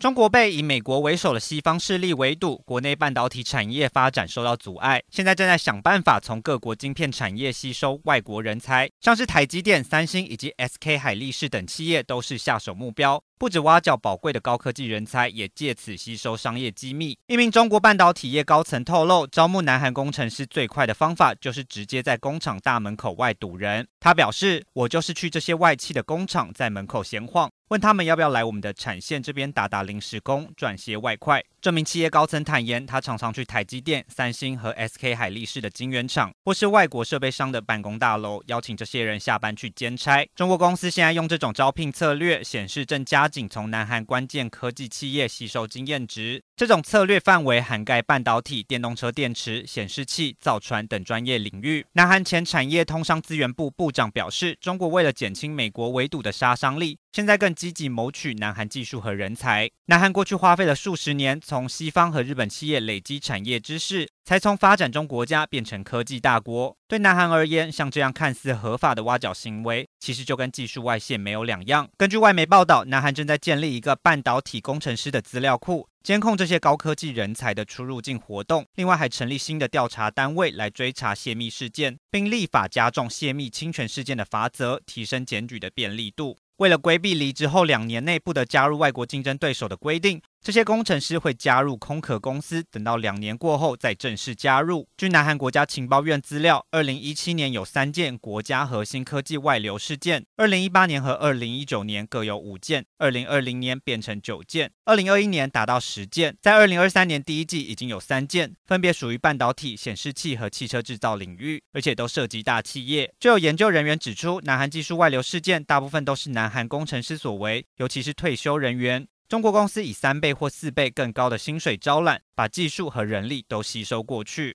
中国被以美国为首的西方势力围堵，国内半导体产业发展受到阻碍，现在正在想办法从各国晶片产业吸收外国人才，像是台积电、三星以及 SK 海力士等企业都是下手目标。不止挖角宝贵的高科技人才，也借此吸收商业机密。一名中国半导体业高层透露，招募南韩工程师最快的方法就是直接在工厂大门口外堵人。他表示：“我就是去这些外企的工厂，在门口闲晃，问他们要不要来我们的产线这边打打临时工，赚些外快。”这名企业高层坦言，他常常去台积电、三星和 SK 海力士的晶圆厂，或是外国设备商的办公大楼，邀请这些人下班去兼差。中国公司现在用这种招聘策略，显示正加紧从南韩关键科技企业吸收经验值，这种策略范围涵盖半导体、电动车电池、显示器、造船等专业领域。南韩前产业通商资源部部长表示，中国为了减轻美国围堵的杀伤力，现在更积极谋取南韩技术和人才。南韩过去花费了数十年，从西方和日本企业累积产业知识，才从发展中国家变成科技大国。对南韩而言，像这样看似合法的挖角行为，其实就跟技术外泄没有两样。根据外媒报道，南韩正在建立一个半导体工程师的资料库，监控这些高科技人才的出入境活动。另外，还成立新的调查单位来追查泄密事件，并立法加重泄密侵权事件的罚则，提升检举的便利度。为了规避离职后两年内不得加入外国竞争对手的规定。这些工程师会加入空壳公司，等到两年过后再正式加入。据南韩国家情报院资料，二零一七年有三件国家核心科技外流事件，二零一八年和二零一九年各有五件，二零二零年变成九件，二零二一年达到十件，在二零二三年第一季已经有三件，分别属于半导体、显示器和汽车制造领域，而且都涉及大企业。就有研究人员指出，南韩技术外流事件大部分都是南韩工程师所为，尤其是退休人员。中国公司以三倍或四倍更高的薪水招揽，把技术和人力都吸收过去。